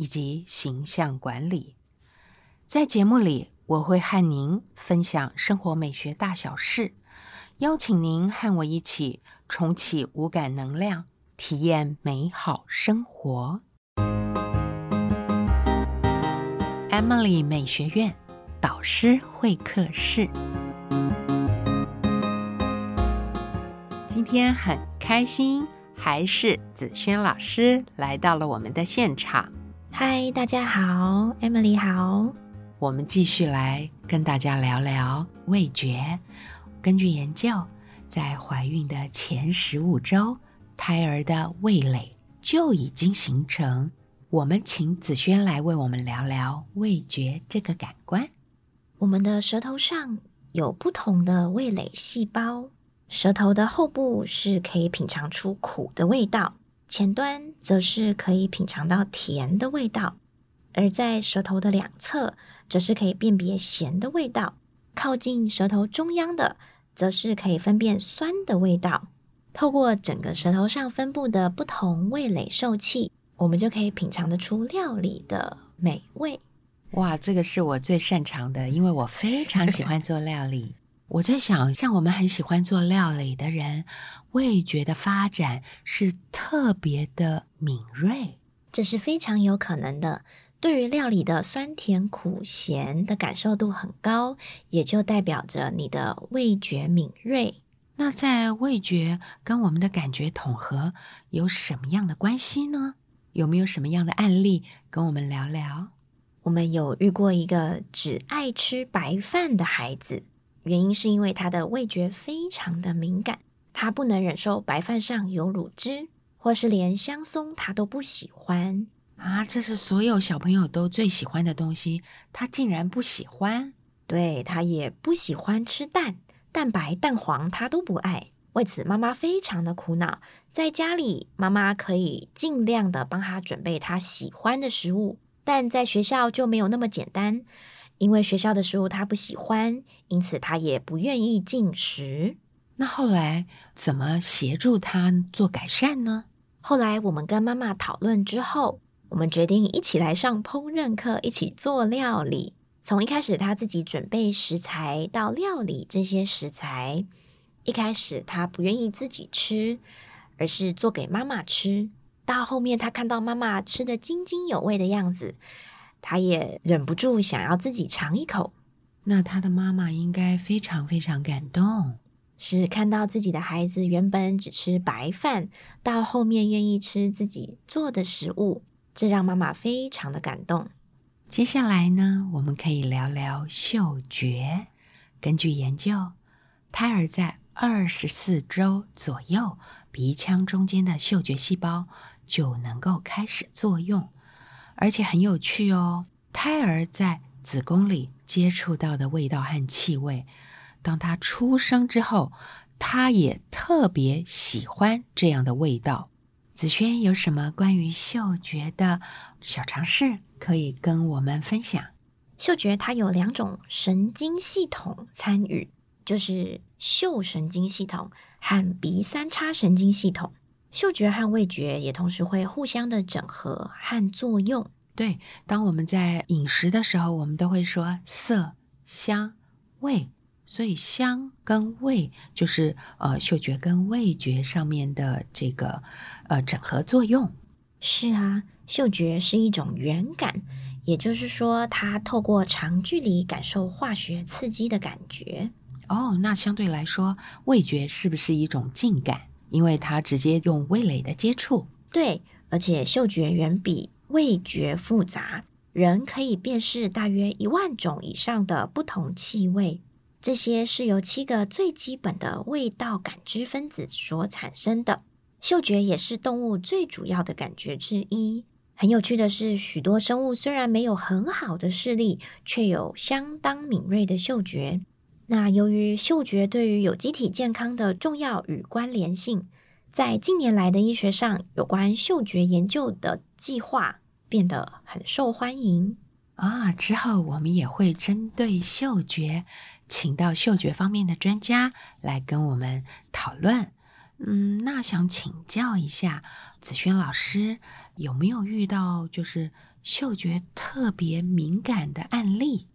以及形象管理，在节目里我会和您分享生活美学大小事，邀请您和我一起重启五感能量，体验美好生活。Emily 美学院导师会客室，今天很开心，还是子轩老师来到了我们的现场。嗨，大家好，Emily 好。我们继续来跟大家聊聊味觉。根据研究，在怀孕的前十五周，胎儿的味蕾就已经形成。我们请子轩来为我们聊聊味觉这个感官。我们的舌头上有不同的味蕾细胞，舌头的后部是可以品尝出苦的味道。前端则是可以品尝到甜的味道，而在舌头的两侧则是可以辨别咸的味道。靠近舌头中央的，则是可以分辨酸的味道。透过整个舌头上分布的不同味蕾受器，我们就可以品尝得出料理的美味。哇，这个是我最擅长的，因为我非常喜欢做料理。我在想，像我们很喜欢做料理的人，味觉的发展是特别的敏锐，这是非常有可能的。对于料理的酸甜苦咸的感受度很高，也就代表着你的味觉敏锐。那在味觉跟我们的感觉统合有什么样的关系呢？有没有什么样的案例跟我们聊聊？我们有遇过一个只爱吃白饭的孩子。原因是因为他的味觉非常的敏感，他不能忍受白饭上有乳汁，或是连香松他都不喜欢啊！这是所有小朋友都最喜欢的东西，他竟然不喜欢。对他也不喜欢吃蛋，蛋白、蛋黄他都不爱。为此，妈妈非常的苦恼。在家里，妈妈可以尽量的帮他准备他喜欢的食物，但在学校就没有那么简单。因为学校的食物他不喜欢，因此他也不愿意进食。那后来怎么协助他做改善呢？后来我们跟妈妈讨论之后，我们决定一起来上烹饪课，一起做料理。从一开始他自己准备食材到料理这些食材，一开始他不愿意自己吃，而是做给妈妈吃。到后面他看到妈妈吃的津津有味的样子。他也忍不住想要自己尝一口，那他的妈妈应该非常非常感动，是看到自己的孩子原本只吃白饭，到后面愿意吃自己做的食物，这让妈妈非常的感动。接下来呢，我们可以聊聊嗅觉。根据研究，胎儿在二十四周左右，鼻腔中间的嗅觉细胞就能够开始作用。而且很有趣哦，胎儿在子宫里接触到的味道和气味，当他出生之后，他也特别喜欢这样的味道。子轩有什么关于嗅觉的小常识可以跟我们分享？嗅觉它有两种神经系统参与，就是嗅神经系统和鼻三叉神经系统。嗅觉和味觉也同时会互相的整合和作用。对，当我们在饮食的时候，我们都会说色、香、味。所以香跟味就是呃嗅觉跟味觉上面的这个呃整合作用。是啊，嗅觉是一种源感，也就是说，它透过长距离感受化学刺激的感觉。哦，那相对来说，味觉是不是一种近感？因为它直接用味蕾的接触。对，而且嗅觉远比味觉复杂，人可以辨识大约一万种以上的不同气味。这些是由七个最基本的味道感知分子所产生的。嗅觉也是动物最主要的感觉之一。很有趣的是，许多生物虽然没有很好的视力，却有相当敏锐的嗅觉。那由于嗅觉对于有机体健康的重要与关联性，在近年来的医学上，有关嗅觉研究的计划变得很受欢迎啊。之后我们也会针对嗅觉。请到嗅觉方面的专家来跟我们讨论。嗯，那想请教一下子轩老师，有没有遇到就是嗅觉特别敏感的案例？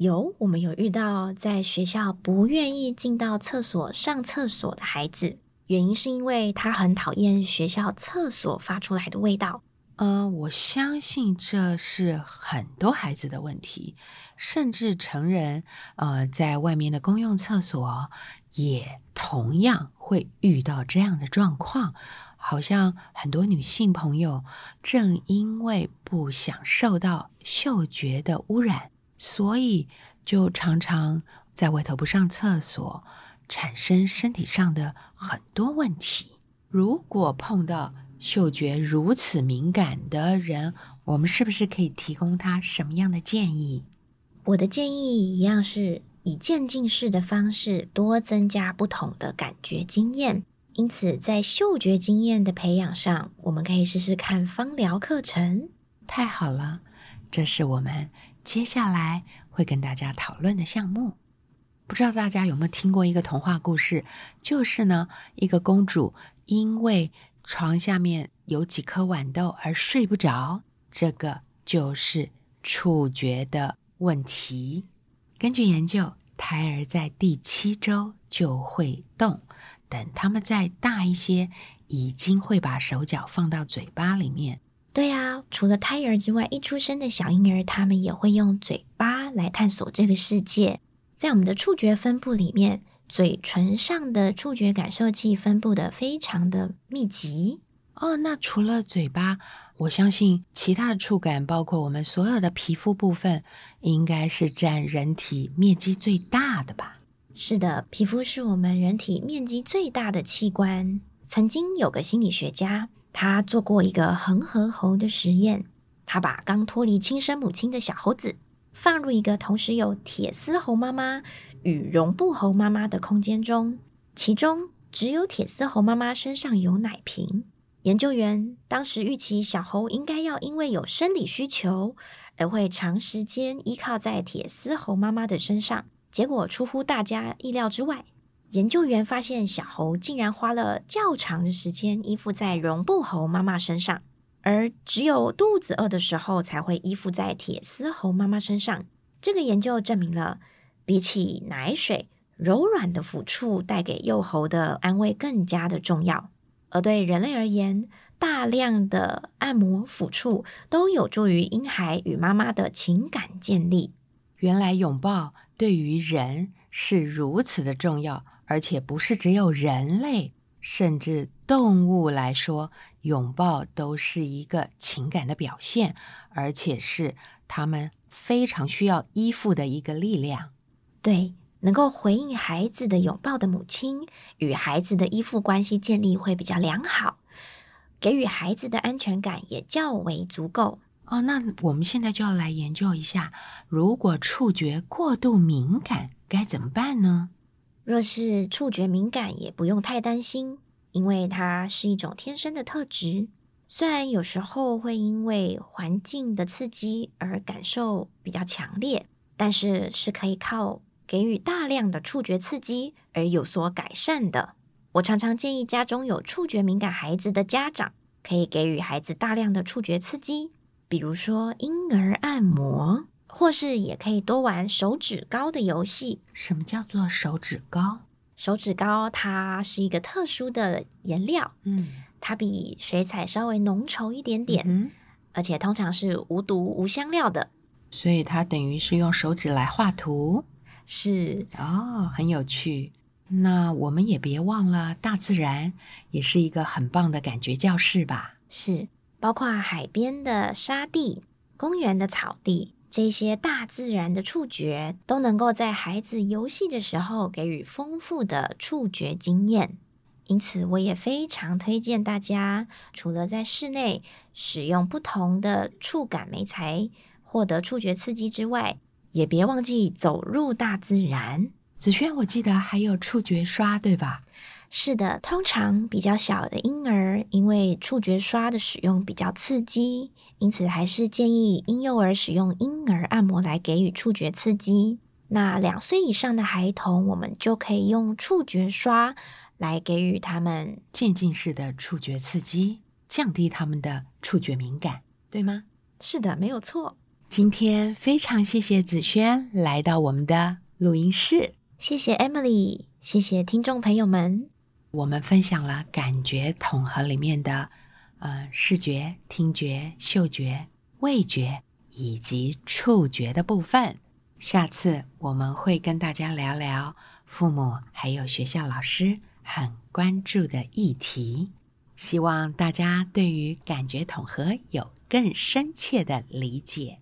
有，我们有遇到在学校不愿意进到厕所上厕所的孩子，原因是因为他很讨厌学校厕所发出来的味道。呃，我相信这是很多孩子的问题，甚至成人，呃，在外面的公用厕所也同样会遇到这样的状况。好像很多女性朋友正因为不想受到嗅觉的污染，所以就常常在外头不上厕所，产生身体上的很多问题。如果碰到，嗅觉如此敏感的人，我们是不是可以提供他什么样的建议？我的建议一样是以渐进式的方式，多增加不同的感觉经验。因此，在嗅觉经验的培养上，我们可以试试看芳疗课程。太好了，这是我们接下来会跟大家讨论的项目。不知道大家有没有听过一个童话故事？就是呢，一个公主因为床下面有几颗豌豆而睡不着，这个就是触觉的问题。根据研究，胎儿在第七周就会动，等他们再大一些，已经会把手脚放到嘴巴里面。对啊，除了胎儿之外，一出生的小婴儿，他们也会用嘴巴来探索这个世界。在我们的触觉分布里面。嘴唇上的触觉感受器分布的非常的密集哦。那除了嘴巴，我相信其他的触感，包括我们所有的皮肤部分，应该是占人体面积最大的吧？是的，皮肤是我们人体面积最大的器官。曾经有个心理学家，他做过一个恒河猴的实验，他把刚脱离亲生母亲的小猴子放入一个同时有铁丝猴妈妈。与绒布猴妈妈的空间中，其中只有铁丝猴妈妈身上有奶瓶。研究员当时预期小猴应该要因为有生理需求而会长时间依靠在铁丝猴妈妈的身上，结果出乎大家意料之外。研究员发现小猴竟然花了较长的时间依附在绒布猴妈妈身上，而只有肚子饿的时候才会依附在铁丝猴妈妈身上。这个研究证明了。比起奶水，柔软的抚触带给幼猴的安慰更加的重要。而对人类而言，大量的按摩抚触都有助于婴孩与妈妈的情感建立。原来拥抱对于人是如此的重要，而且不是只有人类，甚至动物来说，拥抱都是一个情感的表现，而且是他们非常需要依附的一个力量。对，能够回应孩子的拥抱的母亲，与孩子的依附关系建立会比较良好，给予孩子的安全感也较为足够哦。那我们现在就要来研究一下，如果触觉过度敏感该怎么办呢？若是触觉敏感，也不用太担心，因为它是一种天生的特质。虽然有时候会因为环境的刺激而感受比较强烈，但是是可以靠。给予大量的触觉刺激而有所改善的，我常常建议家中有触觉敏感孩子的家长，可以给予孩子大量的触觉刺激，比如说婴儿按摩或是也可以多玩手指膏的游戏。什么叫做手指膏？手指膏它是一个特殊的颜料，嗯，它比水彩稍微浓稠一点点，嗯，而且通常是无毒无香料的。所以它等于是用手指来画图是哦，很有趣。那我们也别忘了，大自然也是一个很棒的感觉教室吧？是，包括海边的沙地、公园的草地，这些大自然的触觉都能够在孩子游戏的时候给予丰富的触觉经验。因此，我也非常推荐大家，除了在室内使用不同的触感媒材获得触觉刺激之外，也别忘记走入大自然。子轩，我记得还有触觉刷，对吧？是的，通常比较小的婴儿，因为触觉刷的使用比较刺激，因此还是建议婴幼儿使用婴儿按摩来给予触觉刺激。那两岁以上的孩童，我们就可以用触觉刷来给予他们渐进式的触觉刺激，降低他们的触觉敏感，对吗？是的，没有错。今天非常谢谢子轩来到我们的录音室。谢谢 Emily，谢谢听众朋友们。我们分享了感觉统合里面的，呃，视觉、听觉、嗅觉、味觉以及触觉的部分。下次我们会跟大家聊聊父母还有学校老师很关注的议题。希望大家对于感觉统合有更深切的理解。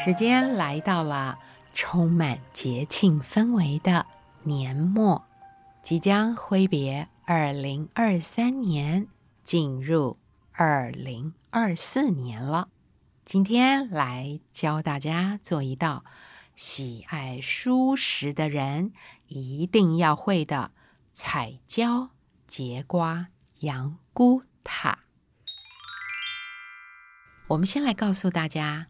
时间来到了充满节庆氛围的年末，即将挥别二零二三年，进入二零二四年了。今天来教大家做一道喜爱蔬食的人一定要会的彩椒节瓜羊菇塔。我们先来告诉大家。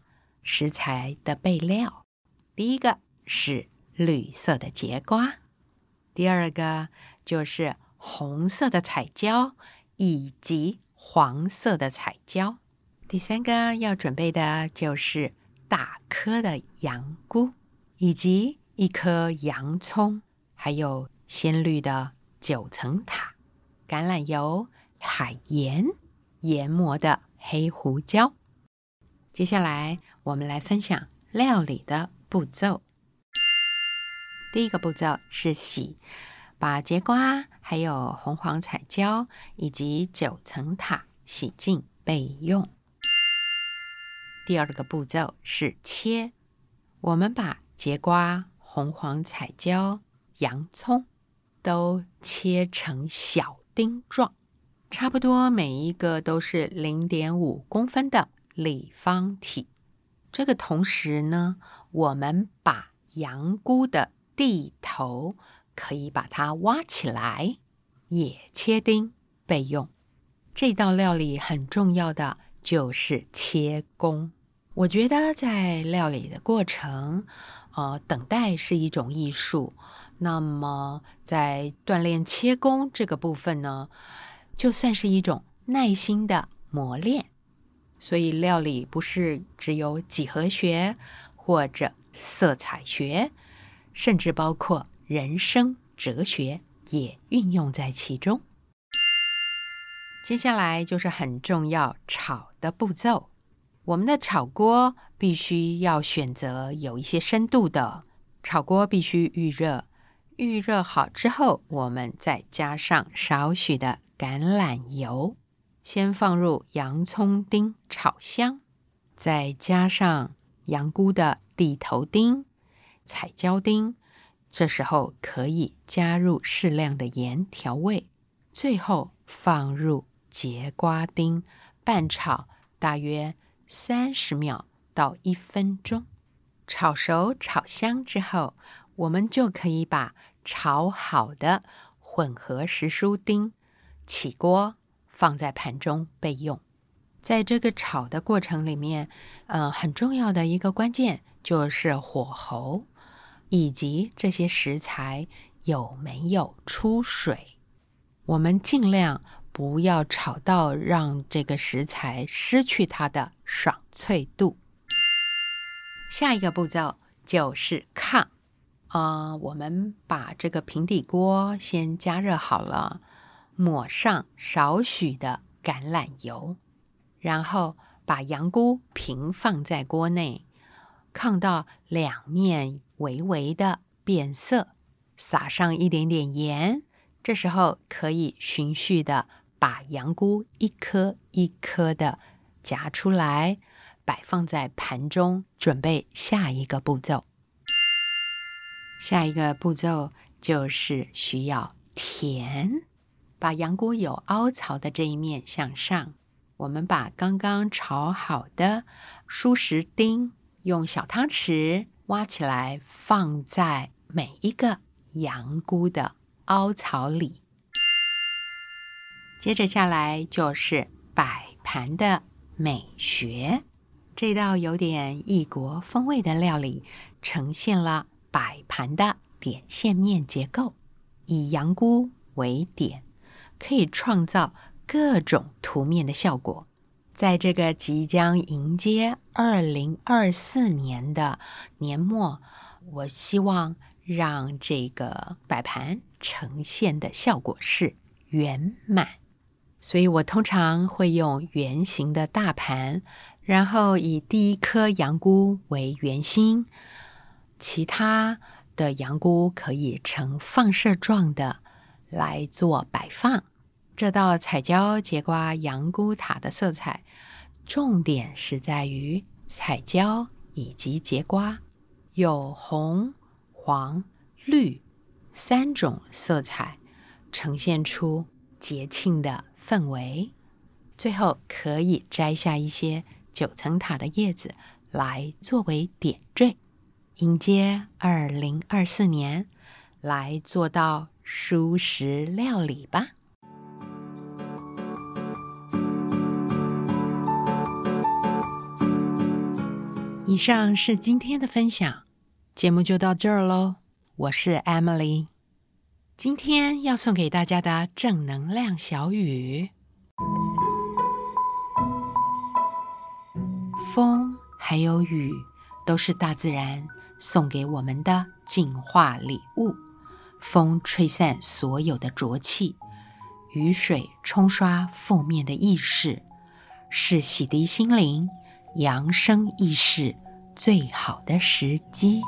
食材的备料，第一个是绿色的节瓜，第二个就是红色的彩椒以及黄色的彩椒，第三个要准备的就是大颗的羊菇，以及一颗洋葱，还有鲜绿的九层塔、橄榄油、海盐、研磨的黑胡椒。接下来，我们来分享料理的步骤。第一个步骤是洗，把节瓜、还有红黄彩椒以及九层塔洗净备用。第二个步骤是切，我们把节瓜、红黄彩椒、洋葱都切成小丁状，差不多每一个都是零点五公分的。立方体。这个同时呢，我们把羊菇的蒂头可以把它挖起来，也切丁备用。这道料理很重要的就是切工。我觉得在料理的过程，呃，等待是一种艺术。那么在锻炼切工这个部分呢，就算是一种耐心的磨练。所以，料理不是只有几何学或者色彩学，甚至包括人生哲学也运用在其中。接下来就是很重要炒的步骤。我们的炒锅必须要选择有一些深度的炒锅，必须预热。预热好之后，我们再加上少许的橄榄油。先放入洋葱丁炒香，再加上羊菇的地头丁、彩椒丁，这时候可以加入适量的盐调味。最后放入节瓜丁，拌炒大约三十秒到一分钟。炒熟、炒香之后，我们就可以把炒好的混合时蔬丁起锅。放在盘中备用。在这个炒的过程里面，呃，很重要的一个关键就是火候，以及这些食材有没有出水。我们尽量不要炒到让这个食材失去它的爽脆度。下一个步骤就是炕。呃，我们把这个平底锅先加热好了，抹上少许的橄榄油，然后把羊菇平放在锅内，炕到两面微微的变色，撒上一点点盐。这时候可以循序的把羊菇一颗一颗的夹出来，摆放在盘中，准备下一个步骤。下一个步骤就是需要填，把羊菇有凹槽的这一面向上。我们把刚刚炒好的熟食丁用小汤匙挖起来，放在每一个羊菇的凹槽里。接着下来就是摆盘的美学，这道有点异国风味的料理呈现了。摆盘的点线面结构，以羊菇为点，可以创造各种图面的效果。在这个即将迎接二零二四年的年末，我希望让这个摆盘呈现的效果是圆满。所以我通常会用圆形的大盘，然后以第一颗羊菇为圆心。其他的羊菇可以呈放射状的来做摆放。这道彩椒节瓜羊菇塔的色彩，重点是在于彩椒以及节瓜有红、黄、绿三种色彩，呈现出节庆的氛围。最后可以摘下一些九层塔的叶子来作为点缀。迎接二零二四年，来做到舒食料理吧。以上是今天的分享，节目就到这儿喽。我是 Emily，今天要送给大家的正能量小语：风还有雨，都是大自然。送给我们的净化礼物，风吹散所有的浊气，雨水冲刷负面的意识，是洗涤心灵、扬升意识最好的时机。